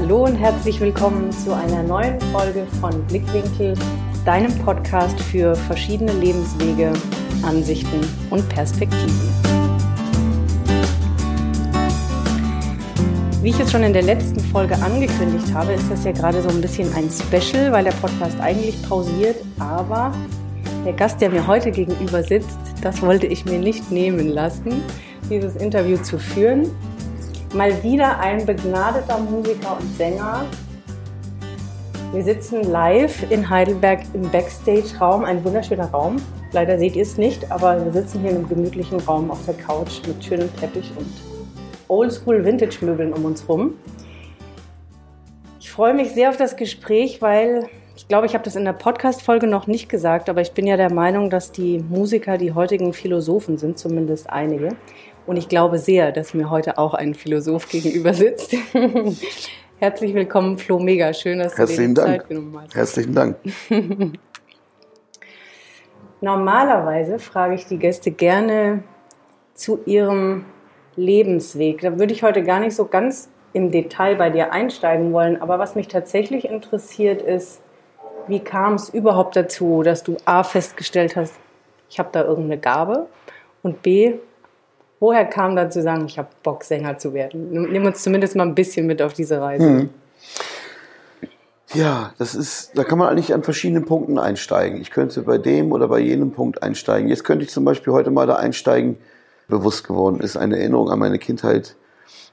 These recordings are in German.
Hallo und herzlich willkommen zu einer neuen Folge von Blickwinkel, deinem Podcast für verschiedene Lebenswege, Ansichten und Perspektiven. Wie ich es schon in der letzten Folge angekündigt habe, ist das ja gerade so ein bisschen ein Special, weil der Podcast eigentlich pausiert, aber der Gast, der mir heute gegenüber sitzt, das wollte ich mir nicht nehmen lassen, dieses Interview zu führen. Mal wieder ein begnadeter Musiker und Sänger. Wir sitzen live in Heidelberg im Backstage-Raum, ein wunderschöner Raum. Leider seht ihr es nicht, aber wir sitzen hier in einem gemütlichen Raum auf der Couch mit schönem Teppich und Oldschool-Vintage-Möbeln um uns rum. Ich freue mich sehr auf das Gespräch, weil ich glaube, ich habe das in der Podcast-Folge noch nicht gesagt, aber ich bin ja der Meinung, dass die Musiker die heutigen Philosophen sind, zumindest einige. Und ich glaube sehr, dass mir heute auch ein Philosoph gegenüber sitzt. Herzlich willkommen, Flo Mega. Schön, dass du Herzlichen dir die Dank. Zeit genommen hast. Herzlichen Dank. Normalerweise frage ich die Gäste gerne zu ihrem Lebensweg. Da würde ich heute gar nicht so ganz im Detail bei dir einsteigen wollen. Aber was mich tatsächlich interessiert ist, wie kam es überhaupt dazu, dass du A festgestellt hast, ich habe da irgendeine Gabe und B, Woher kam dann zu sagen, ich habe Bock, Sänger zu werden? Nimm uns zumindest mal ein bisschen mit auf diese Reise. Hm. Ja, das ist, da kann man eigentlich an verschiedenen Punkten einsteigen. Ich könnte bei dem oder bei jenem Punkt einsteigen. Jetzt könnte ich zum Beispiel heute mal da einsteigen. Bewusst geworden ist eine Erinnerung an meine Kindheit,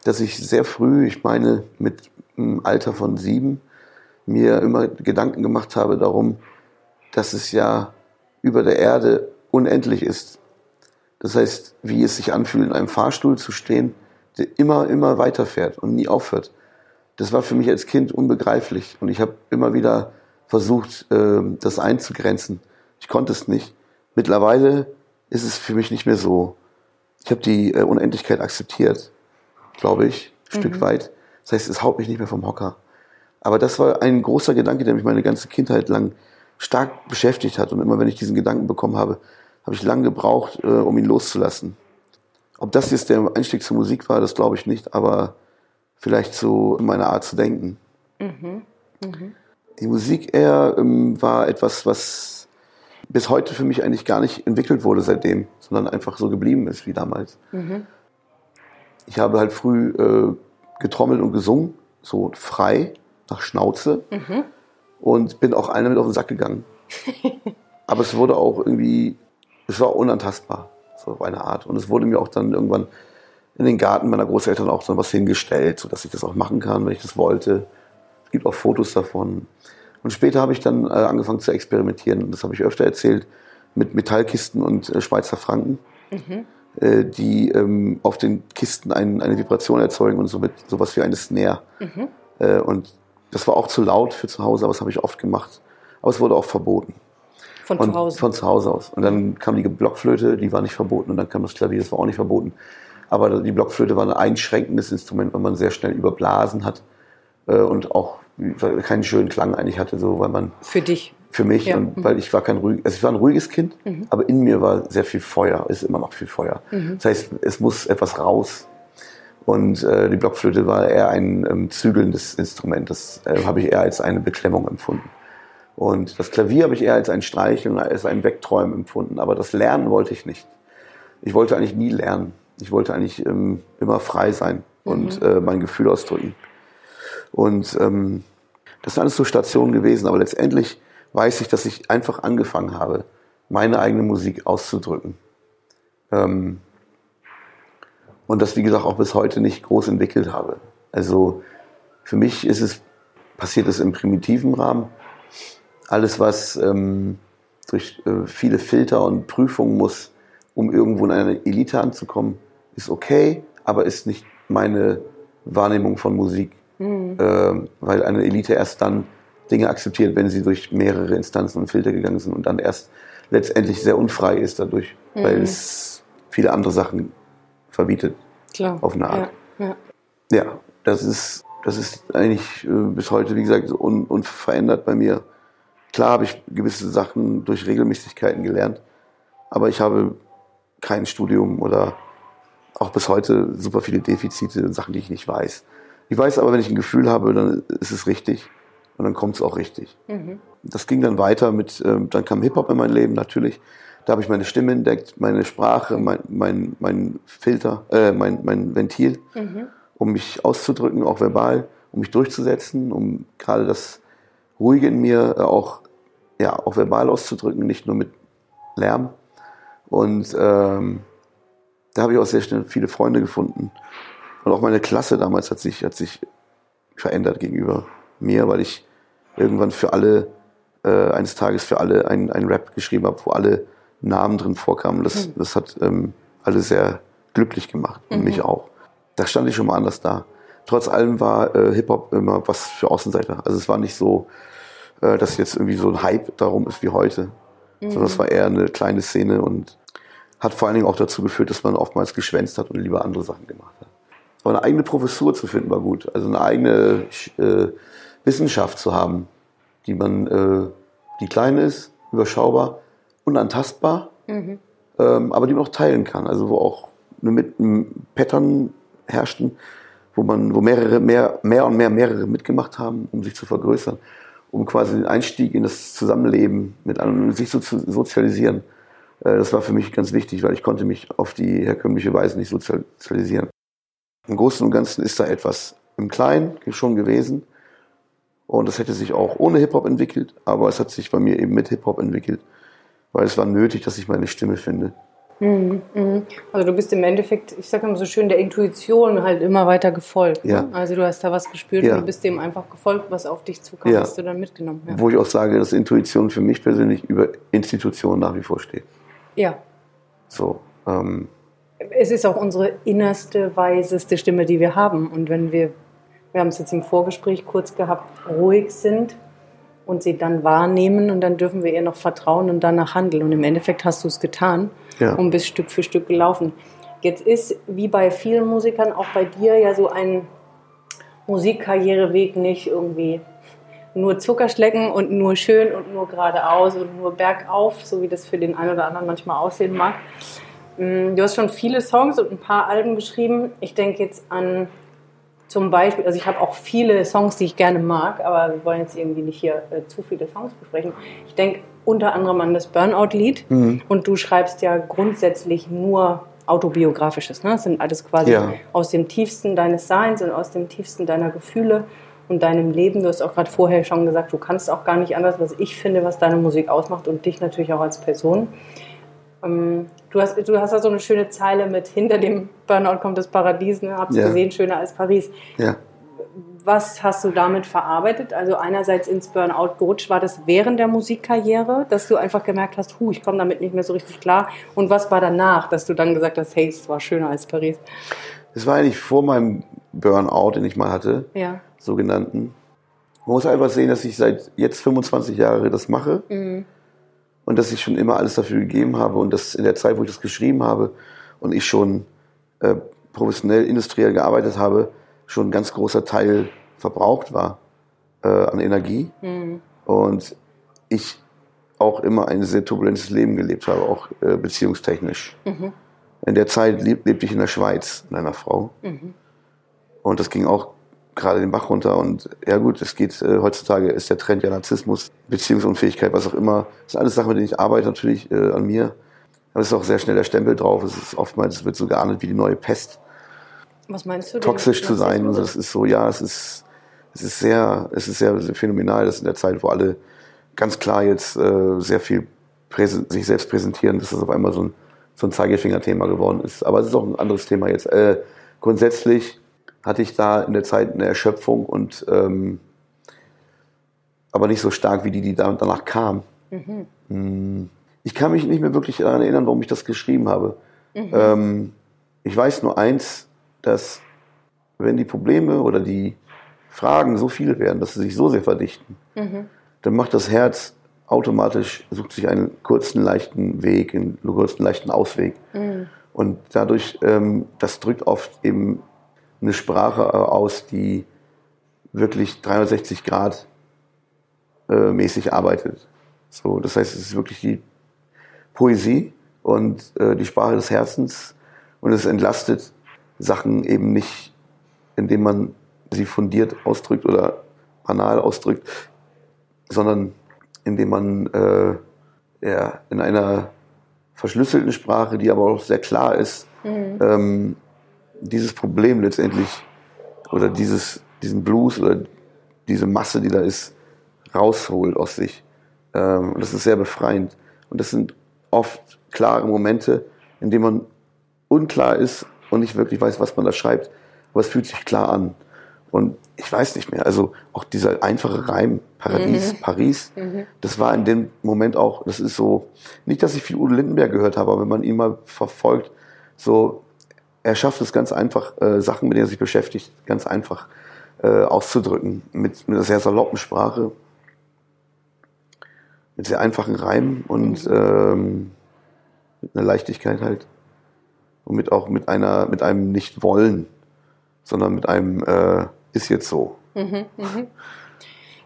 dass ich sehr früh, ich meine mit einem Alter von sieben, mir immer Gedanken gemacht habe darum, dass es ja über der Erde unendlich ist das heißt, wie es sich anfühlt, in einem Fahrstuhl zu stehen, der immer, immer weiterfährt und nie aufhört. Das war für mich als Kind unbegreiflich und ich habe immer wieder versucht, ähm, das einzugrenzen. Ich konnte es nicht. Mittlerweile ist es für mich nicht mehr so. Ich habe die äh, Unendlichkeit akzeptiert, glaube ich, ein mhm. Stück weit. Das heißt, es haut mich nicht mehr vom Hocker. Aber das war ein großer Gedanke, der mich meine ganze Kindheit lang stark beschäftigt hat. Und immer wenn ich diesen Gedanken bekommen habe, habe ich lange gebraucht, äh, um ihn loszulassen. Ob das jetzt der Einstieg zur Musik war, das glaube ich nicht, aber vielleicht so meine Art zu denken. Mhm. Mhm. Die Musik eher ähm, war etwas, was bis heute für mich eigentlich gar nicht entwickelt wurde seitdem, sondern einfach so geblieben ist wie damals. Mhm. Ich habe halt früh äh, getrommelt und gesungen, so frei, nach Schnauze mhm. und bin auch einer mit auf den Sack gegangen. Aber es wurde auch irgendwie es war unantastbar, so auf eine Art. Und es wurde mir auch dann irgendwann in den Garten meiner Großeltern auch so was hingestellt, sodass ich das auch machen kann, wenn ich das wollte. Es gibt auch Fotos davon. Und später habe ich dann äh, angefangen zu experimentieren. Und das habe ich öfter erzählt mit Metallkisten und äh, Schweizer Franken, mhm. äh, die ähm, auf den Kisten ein, eine Vibration erzeugen und somit sowas wie eine Snare. Mhm. Äh, und das war auch zu laut für zu Hause, aber das habe ich oft gemacht. Aber es wurde auch verboten. Von zu Hause? Von zu Hause aus. Und dann kam die Blockflöte, die war nicht verboten. Und dann kam das Klavier, das war auch nicht verboten. Aber die Blockflöte war ein einschränkendes Instrument, weil man sehr schnell überblasen hat äh, und auch keinen schönen Klang eigentlich hatte, so weil man für dich, für mich ja. und mhm. weil ich war kein ruhig, also ich war ein ruhiges Kind, mhm. aber in mir war sehr viel Feuer, ist immer noch viel Feuer. Mhm. Das heißt, es muss etwas raus. Und äh, die Blockflöte war eher ein ähm, zügelndes Instrument. Das äh, habe ich eher als eine Beklemmung empfunden. Und das Klavier habe ich eher als ein Streicheln, als ein Wegträumen empfunden. Aber das Lernen wollte ich nicht. Ich wollte eigentlich nie lernen. Ich wollte eigentlich ähm, immer frei sein und mhm. äh, mein Gefühl ausdrücken. Und ähm, das sind alles so Stationen gewesen. Aber letztendlich weiß ich, dass ich einfach angefangen habe, meine eigene Musik auszudrücken. Ähm, und das, wie gesagt, auch bis heute nicht groß entwickelt habe. Also für mich ist es, passiert es im primitiven Rahmen alles, was ähm, durch äh, viele Filter und Prüfungen muss, um irgendwo in eine Elite anzukommen, ist okay, aber ist nicht meine Wahrnehmung von Musik. Mhm. Äh, weil eine Elite erst dann Dinge akzeptiert, wenn sie durch mehrere Instanzen und Filter gegangen sind und dann erst letztendlich sehr unfrei ist dadurch, mhm. weil es viele andere Sachen verbietet. Klar. Auf eine Art. Ja, ja. ja das ist, das ist eigentlich äh, bis heute, wie gesagt, un, unverändert bei mir. Klar habe ich gewisse Sachen durch Regelmäßigkeiten gelernt, aber ich habe kein Studium oder auch bis heute super viele Defizite und Sachen, die ich nicht weiß. Ich weiß aber, wenn ich ein Gefühl habe, dann ist es richtig und dann kommt es auch richtig. Mhm. Das ging dann weiter mit, ähm, dann kam Hip-Hop in mein Leben natürlich. Da habe ich meine Stimme entdeckt, meine Sprache, mein, mein, mein Filter, äh, mein, mein Ventil, Mhm. um mich auszudrücken, auch verbal, um mich durchzusetzen, um gerade das Ruhige in mir äh, auch, ja, auch verbal auszudrücken, nicht nur mit Lärm. Und ähm, da habe ich auch sehr schnell viele Freunde gefunden. Und auch meine Klasse damals hat sich, hat sich verändert gegenüber mir, weil ich irgendwann für alle, äh, eines Tages für alle ein, ein Rap geschrieben habe, wo alle Namen drin vorkamen. Das, das hat ähm, alle sehr glücklich gemacht und mich auch. Da stand ich schon mal anders da. Trotz allem war äh, Hip-Hop immer was für Außenseiter. Also es war nicht so, äh, dass jetzt irgendwie so ein Hype darum ist wie heute, sondern es war eher eine kleine Szene und hat vor allen Dingen auch dazu geführt, dass man oftmals geschwänzt hat und lieber andere Sachen gemacht hat. Aber eine eigene Professur zu finden war gut. Also eine eigene äh, Wissenschaft zu haben, die man, äh, die klein ist, überschaubar, unantastbar, ähm, aber die man auch teilen kann. Also wo auch eine mit ein Pattern herrschten, wo man, wo mehrere, mehr, mehr und mehr mehrere mitgemacht haben, um sich zu vergrößern, um quasi den Einstieg in das Zusammenleben mit anderen, sich so zu sozialisieren. Äh, das war für mich ganz wichtig, weil ich konnte mich auf die herkömmliche Weise nicht sozialisieren. Im Großen und Ganzen ist da etwas im Kleinen schon gewesen. Und das hätte sich auch ohne Hip-Hop entwickelt, aber es hat sich bei mir eben mit Hip-Hop entwickelt, weil es war nötig, dass ich meine Stimme finde. Also du bist im Endeffekt, ich sage immer so schön, der Intuition halt immer weiter gefolgt. Ja. Ne? Also du hast da was gespürt Ja. und du bist dem einfach gefolgt, was auf dich zukam, Ja. hast du dann mitgenommen. Ja. Wo ich auch sage, dass Intuition für mich persönlich über Institutionen nach wie vor steht. ja. So, ähm, Es ist auch unsere innerste, weiseste Stimme, die wir haben. Und wenn wir, wir haben es jetzt im Vorgespräch kurz gehabt, ruhig sind und sie dann wahrnehmen und dann dürfen wir ihr noch vertrauen und danach handeln. Und im Endeffekt hast du es getan Ja. und bist Stück für Stück gelaufen. Jetzt ist, wie bei vielen Musikern, auch bei dir ja so ein Musikkarriereweg nicht irgendwie nur Zuckerschlecken und nur schön und nur geradeaus und nur bergauf, so wie das für den einen oder anderen manchmal aussehen mag. Mm, Du hast schon viele Songs und ein paar Alben geschrieben. Ich denke jetzt an zum Beispiel, also ich habe auch viele Songs, die ich gerne mag, aber wir wollen jetzt irgendwie nicht hier äh, zu viele Songs besprechen. Ich denke unter anderem an das Burnout-Lied und du schreibst ja grundsätzlich nur autobiografisches. Ne? Das sind alles quasi Ja. aus dem tiefsten deines Seins und aus dem tiefsten deiner Gefühle und deinem Leben. Du hast auch gerade vorher schon gesagt, du kannst auch gar nicht anders, was ich finde, was deine Musik ausmacht und dich natürlich auch als Person. Ähm, Du hast, du hast da so eine schöne Zeile mit hinter dem Burnout kommt das Paradies, ne? hab's Ja. gesehen, schöner als Paris. ja. Was hast du damit verarbeitet? Also einerseits ins Burnout gerutscht, war das während der Musikkarriere, dass du einfach gemerkt hast, hu, ich komme damit nicht mehr so richtig klar. Und was war danach, dass du dann gesagt hast, hey, es war schöner als Paris? Das war eigentlich vor meinem Burnout, den ich mal hatte, Ja. sogenannten. Man muss einfach sehen, dass ich seit jetzt 25 Jahre das mache und dass ich schon immer alles dafür gegeben habe und dass in der Zeit, wo ich das geschrieben habe und ich schon äh, professionell, industriell gearbeitet habe, schon ein ganz großer Teil verbraucht war äh, an Energie und ich auch immer ein sehr turbulentes Leben gelebt habe, auch äh, beziehungstechnisch. In der Zeit leb, lebte ich in der Schweiz mit einer Frau. Und das ging auch gerade den Bach runter. Und ja gut, es geht, äh, heutzutage ist der Trend ja Narzissmus, Beziehungsunfähigkeit, was auch immer. Das sind alles Sachen, mit denen ich arbeite natürlich äh, an mir. Aber es ist auch sehr schnell der Stempel drauf. Es ist oftmals, es wird so geahndet wie die neue Pest, Was meinst du? toxisch zu sein. Narzissmus? das ist so, ja, es ist, es ist sehr, es ist sehr, sehr phänomenal, dass in der Zeit, wo alle ganz klar jetzt äh, sehr viel sich selbst präsentieren, dass das auf einmal so ein, so ein Zeigefinger-Thema geworden ist. Aber es ist auch ein anderes Thema jetzt. Äh, grundsätzlich hatte ich da in der Zeit eine Erschöpfung und ähm, aber nicht so stark wie die, die da, danach kam. Mm, Ich kann mich nicht mehr wirklich daran erinnern, warum ich das geschrieben habe. Ähm, ich weiß nur eins, dass wenn die Probleme oder die Fragen so viele werden, dass sie sich so sehr verdichten, dann macht das Herz automatisch, sucht sich einen kurzen, leichten Weg, einen kurzen, leichten Ausweg. Und dadurch, ähm, das drückt oft eben eine Sprache äh, aus, die wirklich 360 Grad äh, mäßig arbeitet. So, das heißt, es ist wirklich die Poesie und äh, die Sprache des Herzens und es entlastet Sachen eben nicht, indem man sie fundiert ausdrückt oder banal ausdrückt, sondern indem man äh, ja, in einer verschlüsselten Sprache, die aber auch sehr klar ist, mhm. ähm, dieses Problem letztendlich oder dieses, diesen Blues oder diese Masse, die da ist, rausholt aus sich. Ähm, und das ist sehr befreiend. Und das sind oft klare Momente, in denen man unklar ist und nicht wirklich weiß, was man da schreibt. Aber es fühlt sich klar an. Und ich weiß nicht mehr, also auch dieser einfache Reim, Paradies, mhm. Paris, mhm. das war in dem Moment auch, das ist so, nicht, dass ich viel Udo Lindenberg gehört habe, aber wenn man ihn mal verfolgt, so, er schafft es ganz einfach, äh, Sachen, mit denen er sich beschäftigt, ganz einfach äh, auszudrücken, mit, mit einer sehr saloppen Sprache, mit sehr einfachen Reimen und mhm. ähm, mit einer Leichtigkeit halt. Und mit auch mit einer, mit einem Nicht-Wollen, sondern mit einem äh, ist jetzt so. Mhm, mh.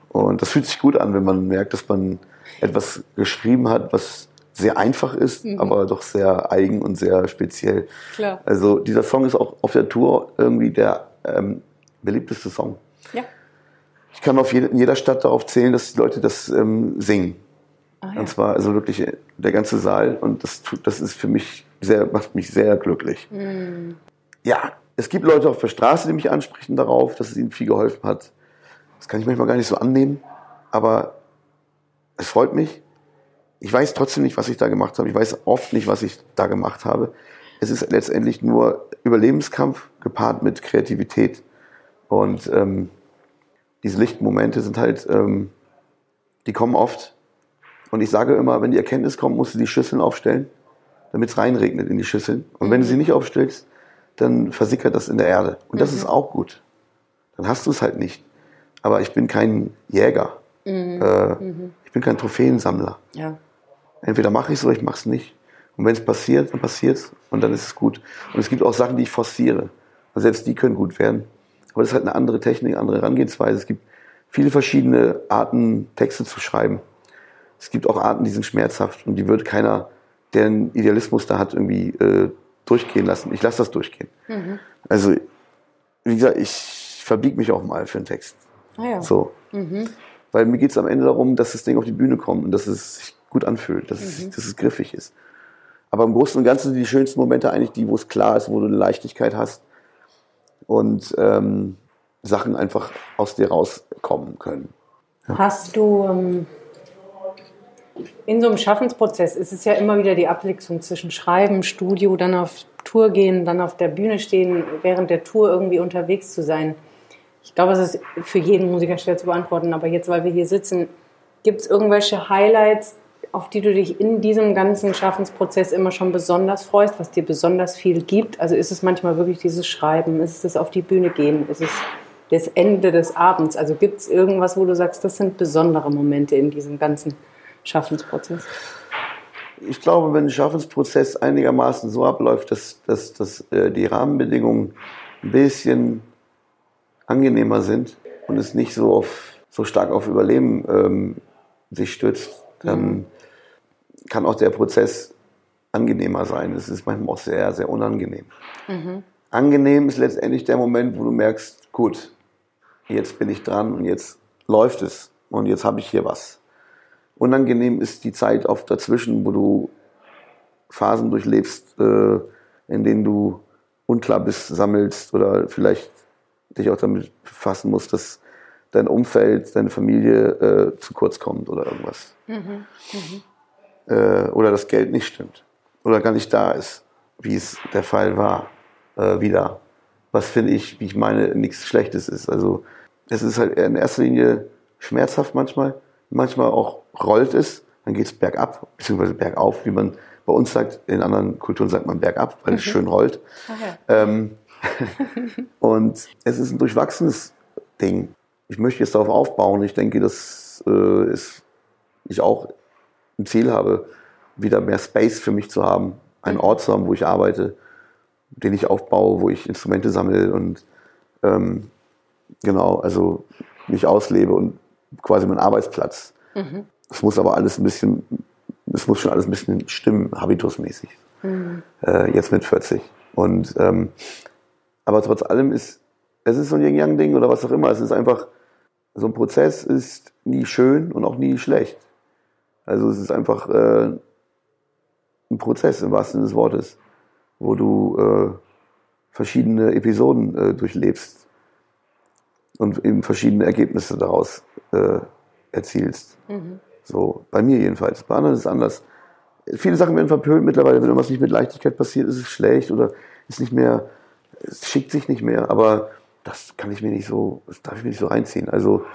Und das fühlt sich gut an, wenn man merkt, dass man etwas geschrieben hat, was sehr einfach ist, mhm. aber doch sehr eigen und sehr speziell. Klar. Also dieser Song ist auch auf der Tour irgendwie der ähm, beliebteste Song. Ja. Ich kann auf jede, in jeder Stadt darauf zählen, dass die Leute das ähm, singen. Ah, ja. Und zwar also wirklich der ganze Saal und das tut, das ist für mich sehr, macht mich sehr glücklich. Mhm. Ja, es gibt Leute auf der Straße, die mich ansprechen darauf, dass es ihnen viel geholfen hat. Das kann ich manchmal gar nicht so annehmen, aber es freut mich. Ich weiß trotzdem nicht, was ich da gemacht habe. Ich weiß oft nicht, was ich da gemacht habe. Es ist letztendlich nur Überlebenskampf gepaart mit Kreativität. Und ähm, diese Lichtmomente sind halt, ähm, die kommen oft und ich sage immer, wenn die Erkenntnis kommt, musst du die Schüsseln aufstellen, damit es reinregnet in die Schüsseln. Und wenn du sie nicht aufstellst, dann versickert das in der Erde. Und das mhm. ist auch gut. Dann hast du es halt nicht. Aber ich bin kein Jäger. Mhm. Äh, mhm. Ich bin kein Trophäensammler. Ja. Entweder mache ich es oder ich mache es nicht. Und wenn es passiert, dann passiert es und dann ist es gut. Und es gibt auch Sachen, die ich forciere. Und selbst die können gut werden. Aber das ist halt eine andere Technik, eine andere Herangehensweise. Es gibt viele verschiedene Arten, Texte zu schreiben es gibt auch Arten, die sind schmerzhaft und die wird keiner, der einen Idealismus da hat, irgendwie äh, durchgehen lassen. Ich lasse das durchgehen. Mhm. Also, wie gesagt, ich verbiege mich auch mal für einen Text. Ah ja. So. Mhm. Weil mir geht es am Ende darum, dass das Ding auf die Bühne kommt und dass es gut anfühlt, dass, mhm. es, dass es griffig ist. Aber im Großen und Ganzen sind die schönsten Momente eigentlich die, wo es klar ist, wo du eine Leichtigkeit hast und ähm, Sachen einfach aus dir rauskommen können. Ja. Hast du ähm, in so einem Schaffensprozess ist es ja immer wieder die Abwechslung zwischen Schreiben, Studio, dann auf Tour gehen, dann auf der Bühne stehen, während der Tour irgendwie unterwegs zu sein. Ich glaube, es ist für jeden Musiker schwer zu beantworten, aber jetzt, weil wir hier sitzen, gibt es irgendwelche Highlights, auf die du dich in diesem ganzen Schaffensprozess immer schon besonders freust, was dir besonders viel gibt? Also ist es manchmal wirklich dieses Schreiben? Ist es das auf die Bühne gehen? Ist es das Ende des Abends? Also gibt es irgendwas, wo du sagst, das sind besondere Momente in diesem ganzen Schaffensprozess? Ich glaube, wenn ein Schaffensprozess einigermaßen so abläuft, dass, dass, dass äh, die Rahmenbedingungen ein bisschen angenehmer sind und es nicht so, auf, so stark auf Überleben ähm, sich stützt, dann mhm. Kann auch der Prozess angenehmer sein. Es ist manchmal auch sehr, sehr unangenehm. Mhm. Angenehm ist letztendlich der Moment, wo du merkst, gut, jetzt bin ich dran und jetzt läuft es und jetzt habe ich hier was. Unangenehm ist die Zeit auf dazwischen, wo du Phasen durchlebst, äh, in denen du unklar bist, sammelst oder vielleicht dich auch damit befassen musst, dass dein Umfeld, deine Familie äh, zu kurz kommt oder irgendwas. Mhm. Mhm. Äh, oder das Geld nicht stimmt oder gar nicht da ist, wie es der Fall war, äh, wieder. Was finde ich, wie ich meine, nichts Schlechtes ist. Also es ist halt in erster Linie schmerzhaft manchmal, manchmal auch rollt es, dann geht es bergab, beziehungsweise bergauf, wie man bei uns sagt. In anderen Kulturen sagt man bergab, weil es mhm. schön rollt. Okay. Ähm, und es ist ein durchwachsenes Ding. Ich möchte jetzt darauf aufbauen. Ich denke, dass äh, ist, ich auch ein Ziel habe, wieder mehr Space für mich zu haben, einen mhm. Ort zu haben, wo ich arbeite, den ich aufbaue, wo ich Instrumente sammle und ähm, genau, also mich auslebe und quasi mein Arbeitsplatz. Mhm. Es muss aber alles ein bisschen, es muss schon alles ein bisschen stimmen, habitusmäßig. Mhm. Äh, jetzt mit 40. Und ähm, aber trotz allem ist, Es ist so ein Yin-Yang-Ding oder was auch immer. Es ist einfach, so ein Prozess ist nie schön und auch nie schlecht. Also es ist einfach äh, ein Prozess im wahrsten Sinne des Wortes, wo du äh, verschiedene Episoden äh, durchlebst und eben verschiedene Ergebnisse daraus äh, erzielst. Mhm. So, bei mir jedenfalls. Bei anderen ist es anders. Viele Sachen werden verpönt mittlerweile, wenn irgendwas nicht mit Leichtigkeit passiert, ist es schlecht oder ist nicht mehr, es schickt sich nicht mehr, aber das kann ich mir nicht so, das darf ich mir nicht so reinziehen. Also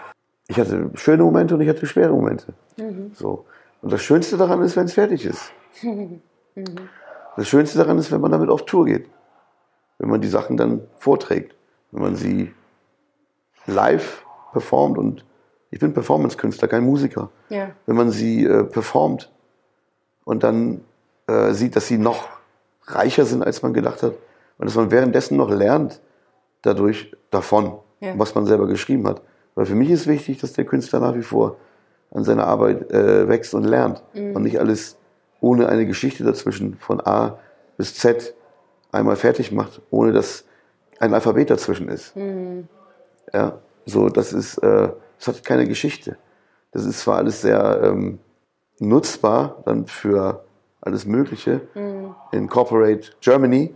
ich hatte schöne Momente und ich hatte schwere Momente. Mhm. So. Und das Schönste daran ist, wenn es fertig ist. Das Schönste daran ist, wenn man damit auf Tour geht. Wenn man die Sachen dann vorträgt. Wenn man sie live performt und ich bin Performance-Künstler, kein Musiker. Ja. Wenn man sie äh, performt und dann äh, sieht, dass sie noch reicher sind, als man gedacht hat und dass man währenddessen noch lernt dadurch davon, ja. was man selber geschrieben hat. Weil für mich ist wichtig, dass der Künstler nach wie vor an seiner Arbeit äh, wächst und lernt mhm. und nicht alles ohne eine Geschichte dazwischen von A bis Z einmal fertig macht, ohne dass ein Alphabet dazwischen ist. Mhm. Ja, so das ist, äh, das hat keine Geschichte. Das ist zwar alles sehr ähm, nutzbar dann für alles Mögliche mhm. in Corporate Germany,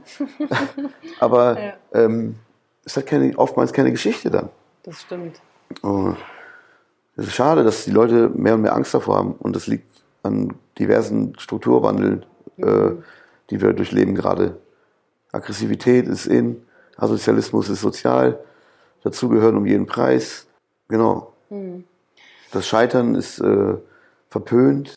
aber ja. ähm, es hat keine, oftmals keine Geschichte dann. Das stimmt. Oh, es ist schade, dass die Leute mehr und mehr Angst davor haben. Und das liegt an diversen Strukturwandeln, äh, die wir durchleben gerade. Aggressivität ist in, Asozialismus ist sozial, dazugehören um jeden Preis. Genau. Mhm. Das Scheitern ist äh, verpönt.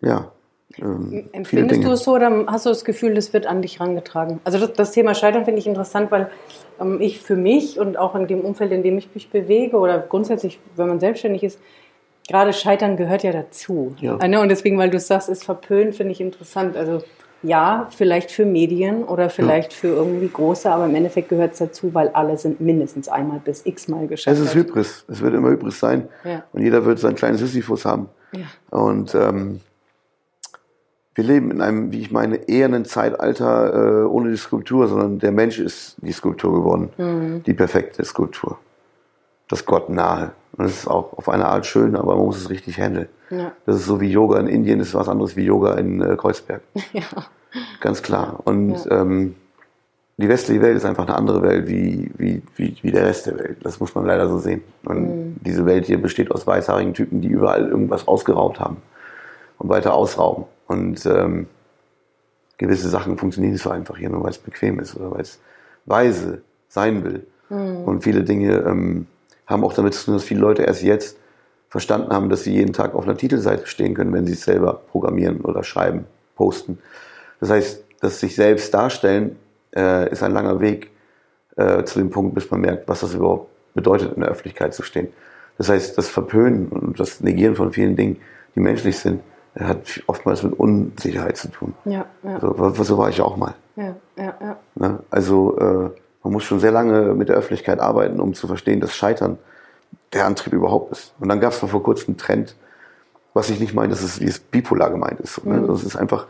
Ja. Ähm, Empfindest du es so oder hast du das Gefühl, das wird an dich herangetragen? Also das, das Thema Scheitern finde ich interessant, weil ähm, ich für mich und auch in dem Umfeld, in dem ich mich bewege oder grundsätzlich, wenn man selbstständig ist, gerade Scheitern gehört ja dazu. Ja. Äh, ne? Und deswegen, weil du sagst, ist verpönt, finde ich interessant. Also ja, vielleicht für Medien oder vielleicht ja. für irgendwie große, aber im Endeffekt gehört es dazu, weil alle sind mindestens einmal bis x-mal gescheitert. Es ist Hybris, es wird immer Hybris sein. Ja. Und jeder wird sein kleines Sisyphus haben. Und ähm, wir leben in einem, wie ich meine, eher ein Zeitalter äh, ohne die Skulptur, sondern der Mensch ist die Skulptur geworden. Mhm. Die perfekte Skulptur. Das Gott nahe. Und das ist auch auf eine Art schön, aber man muss es richtig handeln. Ja. Das ist so wie Yoga in Indien, das ist was anderes wie Yoga in äh, Kreuzberg. Ja. Ganz klar. Und ja. ähm, die westliche Welt ist einfach eine andere Welt wie, wie, wie, wie der Rest der Welt. Das muss man leider so sehen. Und mhm. diese Welt hier besteht aus weißhaarigen Typen, die überall irgendwas ausgeraubt haben und weiter ausrauben. Und ähm, gewisse Sachen funktionieren nicht so einfach hier, nur weil es bequem ist oder weil es weise sein will. Mhm. Und viele Dinge ähm, haben auch damit zu tun, dass viele Leute erst jetzt verstanden haben, dass sie jeden Tag auf einer Titelseite stehen können, wenn sie es selber programmieren oder schreiben, posten. Das heißt, das sich selbst darstellen äh, ist ein langer Weg äh, zu dem Punkt, bis man merkt, was das überhaupt bedeutet, in der Öffentlichkeit zu stehen. Das heißt, das Verpönen und das Negieren von vielen Dingen, die menschlich sind, hat oftmals mit Unsicherheit zu tun. Ja, ja. So, so war ich auch mal. Ja, ja, ja. Ne? Also äh, man muss schon sehr lange mit der Öffentlichkeit arbeiten, um zu verstehen, dass Scheitern der Antrieb überhaupt ist. Und dann gab es vor kurzem einen Trend, was ich nicht meine, dass es wie es bipolar gemeint ist. Ne? Mhm. Das ist einfach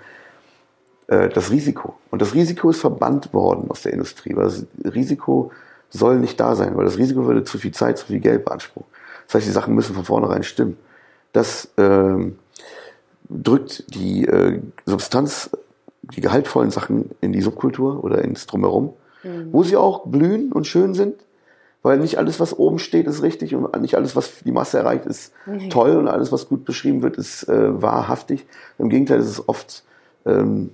äh, das Risiko. Und das Risiko ist verbannt worden aus der Industrie, weil das Risiko soll nicht da sein, weil das Risiko würde zu viel Zeit, zu viel Geld beanspruchen. Das heißt, die Sachen müssen von vornherein stimmen. Das ähm, drückt die äh, Substanz, die gehaltvollen Sachen in die Subkultur oder ins Drumherum, mhm. wo sie auch blühen und schön sind, weil nicht alles, was oben steht, ist richtig und nicht alles, was die Masse erreicht, ist mhm. toll und alles, was gut beschrieben wird, ist äh, wahrhaftig. Im Gegenteil, ist es oft ähm,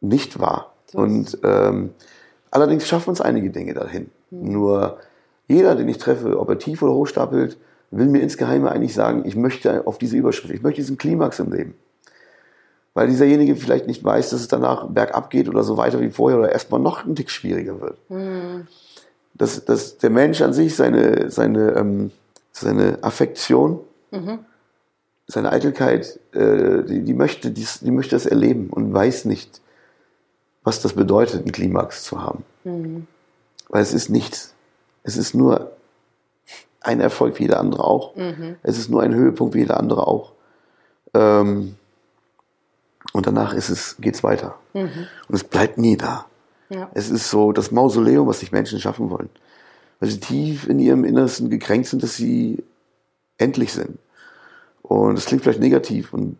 nicht wahr. So und ähm, allerdings schaffen uns einige Dinge dahin. Mhm. Nur jeder, den ich treffe, ob er tief oder hoch stapelt, will mir insgeheime eigentlich sagen, ich möchte auf diese Überschrift, ich möchte diesen Klimax im Leben weil dieserjenige vielleicht nicht weiß, dass es danach bergab geht oder so weiter wie vorher oder erstmal noch ein Tick schwieriger wird. Mhm. Dass, dass der Mensch an sich seine, seine, ähm, seine Affektion, mhm. seine Eitelkeit, äh, die, die, möchte, die, die möchte das erleben und weiß nicht, was das bedeutet, einen Klimax zu haben. Mhm. Weil es ist nichts. Es ist nur ein Erfolg wie jeder andere auch. Mhm. Es ist nur ein Höhepunkt wie jeder andere auch. Ähm, und danach ist es, geht's weiter. Mhm. Und es bleibt nie da. Ja. Es ist so das Mausoleum, was sich Menschen schaffen wollen. weil sie tief in ihrem Innersten gekränkt sind, dass sie endlich sind. Und das klingt vielleicht negativ und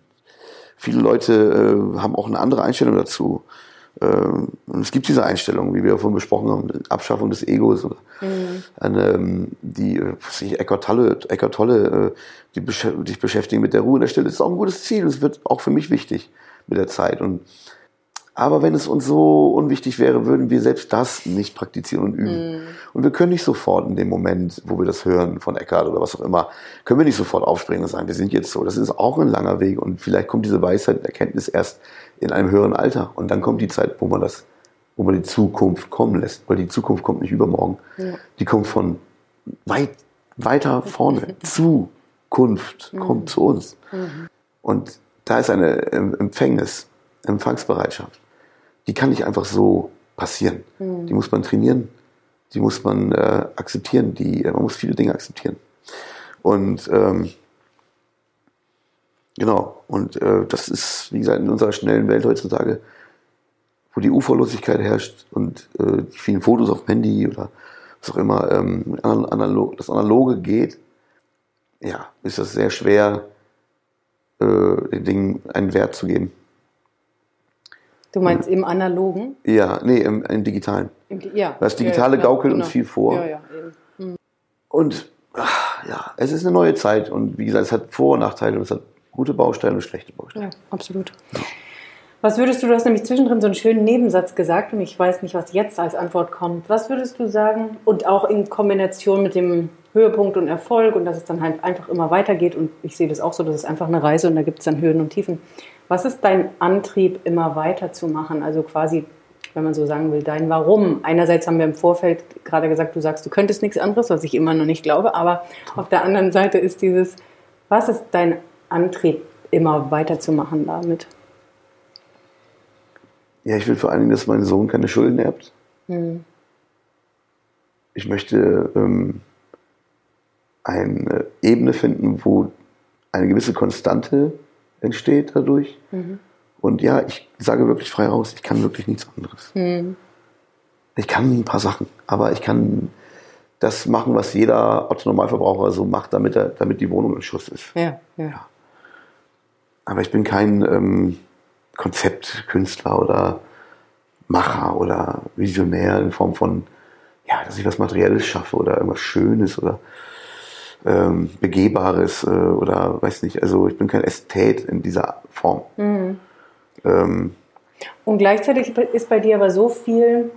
viele Leute äh, haben auch eine andere Einstellung dazu. Ähm, und es gibt diese Einstellung, wie wir vorhin besprochen haben, Abschaffung des Egos oder mhm. eine, ähm, die sich Eckart Tolle, Eckart Tolle, äh, die sich beschäftigen mit der Ruhe in der Stille, das ist auch ein gutes Ziel. Das wird auch für mich wichtig mit der Zeit. Und aber wenn es uns so unwichtig wäre, würden wir selbst das nicht praktizieren und üben. Mm. Und wir können nicht sofort in dem Moment, wo wir das hören von Eckhart oder was auch immer, können wir nicht sofort aufspringen und sagen, wir sind jetzt so. Das ist auch ein langer Weg und vielleicht kommt diese Weisheit, Erkenntnis erst in einem höheren Alter. Und dann kommt die Zeit, wo man das, wo man die Zukunft kommen lässt, weil die Zukunft kommt nicht übermorgen. Ja. Die kommt von weit, weiter vorne. Zukunft mm. kommt zu uns. Mm. Und da ist eine Empfängnis, Empfangsbereitschaft die kann nicht einfach so passieren. Mhm. Die muss man trainieren, die muss man äh, akzeptieren, die, äh, man muss viele Dinge akzeptieren. Und ähm, genau, und äh, das ist, wie gesagt, in unserer schnellen Welt heutzutage, wo die Uferlosigkeit herrscht und äh, die vielen Fotos auf dem Handy oder was auch immer, ähm, analog, das Analoge geht, ja, ist das sehr schwer, äh, den Dingen einen Wert zu geben. Du meinst im analogen? Ja, nee, im, im digitalen. Im, ja. Das Digitale ja, genau, gaukelt genau. uns viel vor. Ja, ja, mhm. Und ach, ja, es ist eine neue Zeit und wie gesagt, es hat Vor- und Nachteile und es hat gute Bausteine und schlechte Bausteine. Ja, absolut. Was würdest du, du hast nämlich zwischendrin so einen schönen Nebensatz gesagt und ich weiß nicht, was jetzt als Antwort kommt. Was würdest du sagen und auch in Kombination mit dem Höhepunkt und Erfolg und dass es dann halt einfach immer weitergeht und ich sehe das auch so, das ist einfach eine Reise und da gibt es dann Höhen und Tiefen. Was ist dein Antrieb, immer weiterzumachen? Also quasi, wenn man so sagen will, dein Warum. Einerseits haben wir im Vorfeld gerade gesagt, du sagst, du könntest nichts anderes, was ich immer noch nicht glaube, aber auf der anderen Seite ist dieses, was ist dein Antrieb, immer weiterzumachen damit? Ja, ich will vor allen Dingen, dass mein Sohn keine Schulden erbt. Hm. Ich möchte ähm, eine Ebene finden, wo eine gewisse Konstante entsteht dadurch. Mhm. Und ja, ich sage wirklich frei raus, ich kann wirklich nichts anderes. Mhm. Ich kann ein paar Sachen, aber ich kann das machen, was jeder Otto-Normalverbraucher so macht, damit, er, damit die Wohnung in Schuss ist. Ja, ja. ja. Aber ich bin kein ähm, Konzeptkünstler oder Macher oder Visionär in Form von, ja, dass ich was Materielles schaffe oder irgendwas Schönes oder ähm, Begehbares äh, oder weiß nicht. Also ich bin kein Ästhet in dieser Form. Mhm. Ähm, und gleichzeitig ist bei dir aber so viel,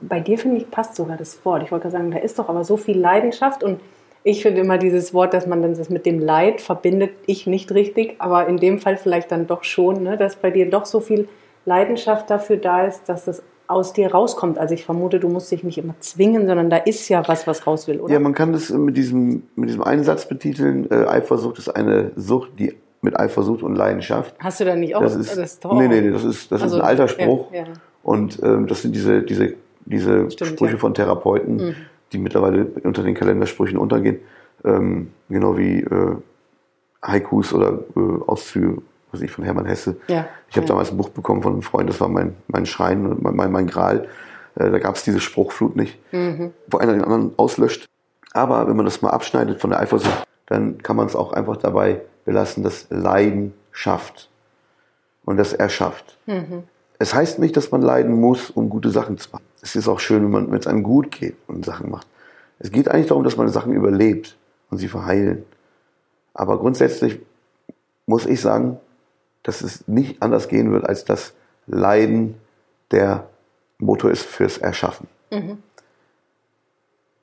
bei dir finde ich passt sogar das Wort. Ich wollte sagen, da ist doch aber so viel Leidenschaft und ich finde immer dieses Wort, dass man dann das mit dem Leid verbindet, ich nicht richtig, aber in dem Fall vielleicht dann doch schon, ne, dass bei dir doch so viel Leidenschaft dafür da ist, dass das aus dir rauskommt. Also ich vermute, du musst dich nicht immer zwingen, sondern da ist ja was, was raus will, oder? Ja, man kann das mit diesem, mit diesem einen Satz betiteln. Äh, Eifersucht ist eine Sucht, die mit Eifersucht und Leidenschaft. Hast du da nicht auch? Das ist, das ist nee, nee, nee, das ist, das also, ist ein alter Spruch. Ja, ja. Und ähm, das sind diese, diese, diese Stimmt, Sprüche ja. von Therapeuten, mhm. die mittlerweile unter den Kalendersprüchen untergehen. Ähm, genau wie äh, Haikus oder äh, Auszüge was ich, von Hermann Hesse. Ja. Ich habe ja. damals ein Buch bekommen von einem Freund, das war mein, mein Schrein, mein, mein, mein Gral. Äh, da gab es diese Spruchflut nicht, mhm. wo einer den anderen auslöscht. Aber wenn man das mal abschneidet von der Eifersucht, dann kann man es auch einfach dabei belassen, dass Leiden schafft und das erschafft. Mhm. Es heißt nicht, dass man leiden muss, um gute Sachen zu machen. Es ist auch schön, wenn man wenn es einem gut geht und Sachen macht. Es geht eigentlich darum, dass man Sachen überlebt und sie verheilen. Aber grundsätzlich muss ich sagen, dass es nicht anders gehen wird, als dass Leiden der Motor ist fürs Erschaffen. Mhm.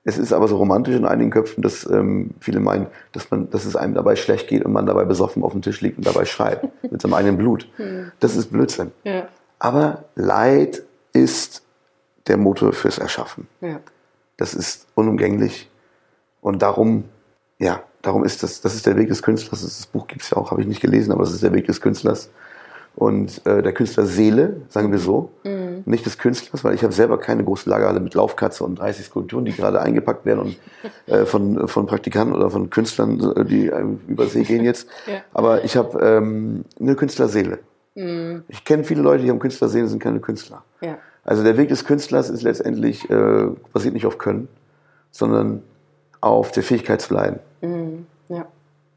Es ist aber so romantisch in einigen Köpfen, dass ähm, viele meinen, dass, man, dass es einem dabei schlecht geht und man dabei besoffen auf dem Tisch liegt und dabei schreit mit seinem eigenen Blut. Mhm. Das ist Blödsinn. Ja. Aber Leid ist der Motor fürs Erschaffen. Ja. Das ist unumgänglich. Und darum, ja, darum ist das, das ist der Weg des Künstlers. Das Buch gibt es ja auch, habe ich nicht gelesen, aber das ist der Weg des Künstlers. Und äh, der Künstler Seele, sagen wir so, mhm. nicht des Künstlers, weil ich habe selber keine große Lagerhalle mit Laufkatze und 30 Skulpturen, die gerade eingepackt werden und äh, von, von Praktikanten oder von Künstlern, äh, die äh, über See gehen jetzt. ja. Aber ich habe ähm, eine Künstlerseele. Mhm. Ich kenne viele Leute, die haben Künstlerseele, sind keine Künstler. Ja. Also der Weg des Künstlers ist letztendlich, äh, basiert nicht auf Können, sondern auf der Fähigkeit zu leiden Mhm. Ja.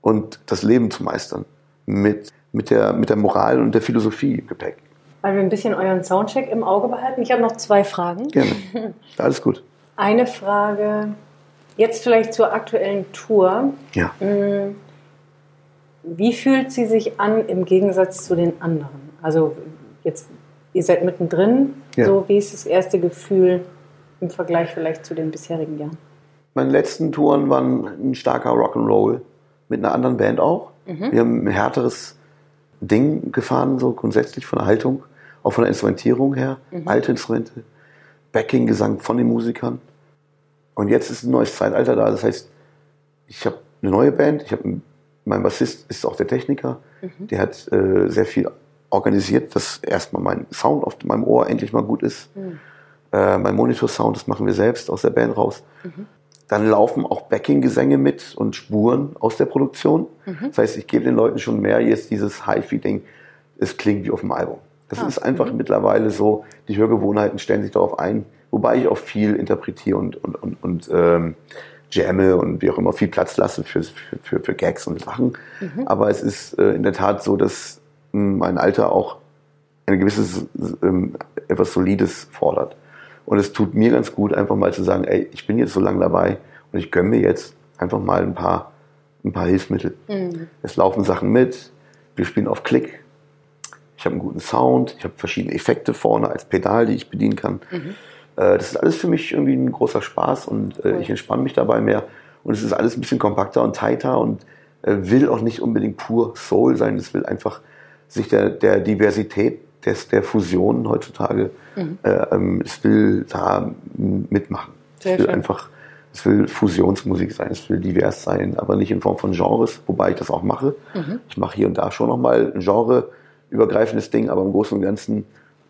und das Leben zu meistern mit, mit, der, mit der Moral und der Philosophie im Gepäck. Weil wir ein bisschen euren Soundcheck im Auge behalten. Ich habe noch zwei Fragen. Gerne. Alles gut. Eine Frage, jetzt vielleicht zur aktuellen Tour. Ja. Mm, Wie fühlt sie sich an im Gegensatz zu den anderen? Also jetzt, ihr seid mittendrin. Ja. So, wie ist das erste Gefühl im Vergleich vielleicht zu den bisherigen Jahren? Meine letzten Touren waren ein starker Rock'n'Roll mit einer anderen Band auch. Wir haben ein härteres Ding gefahren, so grundsätzlich von der Haltung, auch von der Instrumentierung her. Alte Instrumente, Backing-Gesang von den Musikern. Und jetzt ist ein neues Zeitalter da. Das heißt, ich habe eine neue Band. Ich habe mein Bassist ist auch der Techniker. Der hat äh, sehr viel organisiert, dass erstmal mein Sound auf meinem Ohr endlich mal gut ist. Äh, mein Monitor-Sound, das machen wir selbst aus der Band raus. Dann laufen auch Backing-Gesänge mit und Spuren aus der Produktion. Das heißt, ich gebe den Leuten schon mehr jetzt dieses Hi-Fi-Ding. Es klingt wie auf dem Album. Das Ah, ist einfach mittlerweile so, die Hörgewohnheiten stellen sich darauf ein, wobei ich auch viel interpretiere und, und, und, und ähm, jamme und wie auch immer viel Platz lasse für, für, für, für Gags und Sachen. Aber es ist äh, in der Tat so, dass mh, mein Alter auch ein gewisses, ähm, etwas Solides fordert. Und es tut mir ganz gut, einfach mal zu sagen, ey, ich bin jetzt so lange dabei und ich gönne mir jetzt einfach mal ein paar, ein paar Hilfsmittel. Es laufen Sachen mit, wir spielen auf Klick, ich habe einen guten Sound, ich habe verschiedene Effekte vorne als Pedal, die ich bedienen kann. Äh, das ist alles für mich irgendwie ein großer Spaß und äh, Cool. ich entspanne mich dabei mehr. Und es ist alles ein bisschen kompakter und tighter und äh, will auch nicht unbedingt pur Soul sein. Es will einfach sich der, der Diversität des, der Fusionen heutzutage, äh, ähm, es will da mitmachen. Sehr es will schön. einfach, es will Fusionsmusik sein, es will divers sein, aber nicht in Form von Genres, wobei ich das auch mache. Ich mache hier und da schon nochmal ein genreübergreifendes Ding, aber im Großen und Ganzen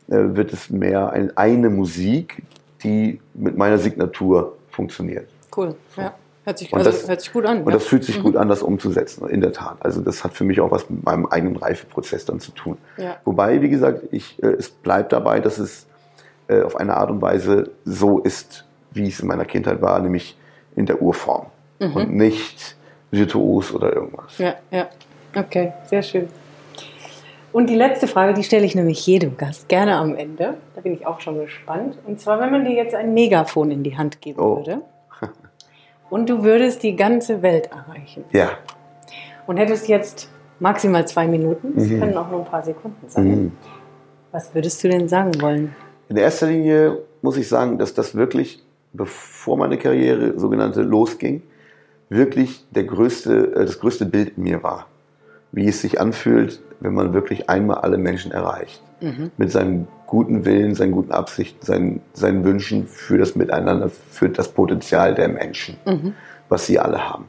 äh, wird es mehr ein, eine Musik, die mit meiner Signatur funktioniert. Cool. Ja. Hört sich, Und also, das- hört sich gut an. Und ja. das fühlt sich gut an, das umzusetzen, in der Tat. Also das hat für mich auch was mit meinem eigenen Reifeprozess dann zu tun. Ja. Wobei, wie gesagt, ich, äh, es bleibt dabei, dass es äh, auf eine Art und Weise so ist, wie es in meiner Kindheit war, nämlich in der Urform und nicht virtuos oder irgendwas. Ja, ja. Okay, sehr schön. Und die letzte Frage, die stelle ich nämlich jedem Gast gerne am Ende. Da bin ich auch schon gespannt. Und zwar, wenn man dir jetzt ein Megafon in die Hand geben Oh. würde und du würdest die ganze Welt erreichen Ja. und hättest jetzt maximal zwei Minuten, es Mhm. können auch nur ein paar Sekunden sein. Mhm. Was würdest du denn sagen wollen? In erster Linie muss ich sagen, dass das wirklich, bevor meine Karriere sogenannte losging, wirklich der größte, äh, das größte Bild in mir war. Wie es sich anfühlt, wenn man wirklich einmal alle Menschen erreicht. Mit seinem guten Willen, seinen guten Absichten, seinen, seinen Wünschen für das Miteinander, für das Potenzial der Menschen, was sie alle haben.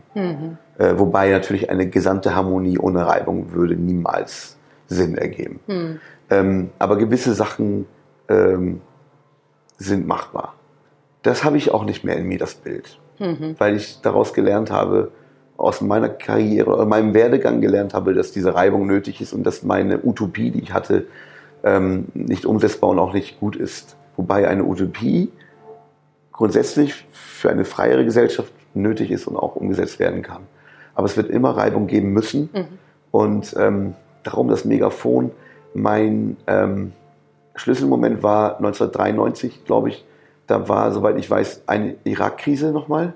Äh, wobei natürlich eine gesamte Harmonie ohne Reibung würde niemals Sinn ergeben. Ähm, aber gewisse Sachen ähm, sind machbar. Das habe ich auch nicht mehr in mir, das Bild. Weil ich daraus gelernt habe, aus meiner Karriere oder meinem Werdegang gelernt habe, dass diese Reibung nötig ist und dass meine Utopie, die ich hatte, ähm, nicht umsetzbar und auch nicht gut ist. Wobei eine Utopie grundsätzlich für eine freiere Gesellschaft nötig ist und auch umgesetzt werden kann. Aber es wird immer Reibung geben müssen. Und ähm, darum das Megafon. Mein ähm, Schlüsselmoment war 1993, glaube ich. Da war, soweit ich weiß, eine Irak-Krise nochmal.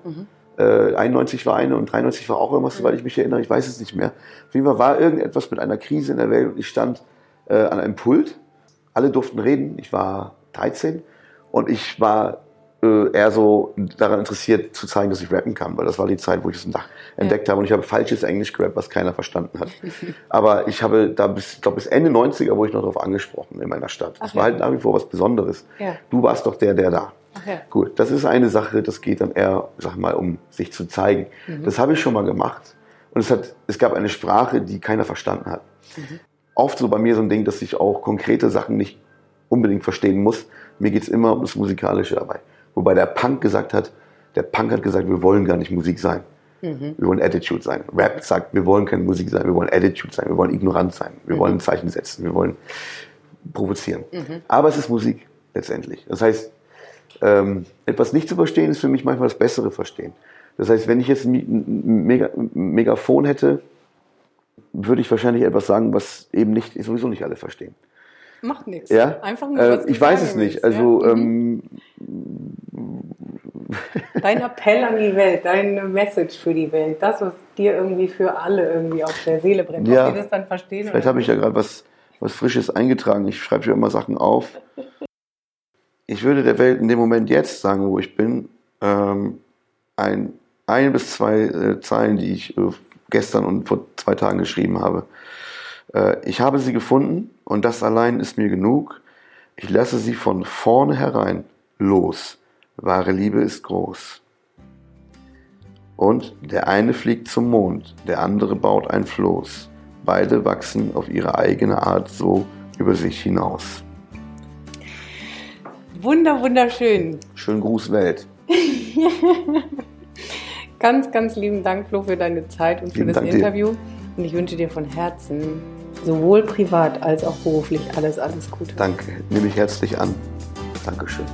Äh, 91 war eine und 93 war auch irgendwas, soweit ich mich erinnere. Ich weiß es nicht mehr. Auf jeden Fall war irgendetwas mit einer Krise in der Welt und ich stand äh, an einem Pult. Alle durften reden. Ich war 13 und ich war äh, eher so daran interessiert zu zeigen, dass ich rappen kann, weil das war die Zeit, wo ich das entdeckt entdeckt habe und ich habe falsches Englisch gerappt, was keiner verstanden hat. Aber ich habe da bis, glaube bis Ende 90er wurde ich noch darauf angesprochen in meiner Stadt. Das Ach war ja. halt nach wie vor was Besonderes. Ja. Du warst doch der, der da. Ja. Gut, das ist eine Sache, das geht dann eher, sag mal, um sich zu zeigen. Das habe ich schon mal gemacht. Und es, hat, es gab eine Sprache, die keiner verstanden hat. Oft so bei mir so ein Ding, dass ich auch konkrete Sachen nicht unbedingt verstehen muss. Mir geht es immer um das Musikalische dabei. Wobei der Punk gesagt hat, der Punk hat gesagt, wir wollen gar nicht Musik sein. Wir wollen Attitude sein. Rap sagt, wir wollen keine Musik sein, wir wollen Attitude sein, wir wollen ignorant sein, wir wollen Zeichen setzen, wir wollen provozieren. Aber es ist Musik letztendlich. Das heißt, ähm, etwas nicht zu verstehen ist für mich manchmal das bessere Verstehen. Das heißt, wenn ich jetzt ein Mega Megafon hätte, würde ich wahrscheinlich etwas sagen, was eben nicht sowieso nicht alle verstehen. Macht nichts. Ja? Einfach nur, äh, ich weiß es nicht. Also ja? ähm, dein Appell an die Welt, deine Message für die Welt, das, was dir irgendwie für alle irgendwie auf der Seele brennt, ja, ob die das dann verstehen. Vielleicht habe ich ja gerade was, was Frisches eingetragen. Ich schreibe ja immer Sachen auf. Ich würde der Welt in dem Moment jetzt sagen, wo ich bin, ähm, ein, ein bis zwei äh, Zeilen, die ich äh, gestern und vor zwei Tagen geschrieben habe. Äh, ich habe sie gefunden und das allein ist mir genug. Ich lasse sie von vorne herein los. Wahre Liebe ist groß. Und der eine fliegt zum Mond, der andere baut ein Floß. Beide wachsen auf ihre eigene Art so über sich hinaus. Wunder, wunderschön. Schönen Gruß Welt. ganz, ganz lieben Dank, Flo, für deine Zeit und für lieben das Dank Interview. Dir. Und ich wünsche dir von Herzen, sowohl privat als auch beruflich, alles, alles Gute. Danke, nehme ich herzlich an. Dankeschön.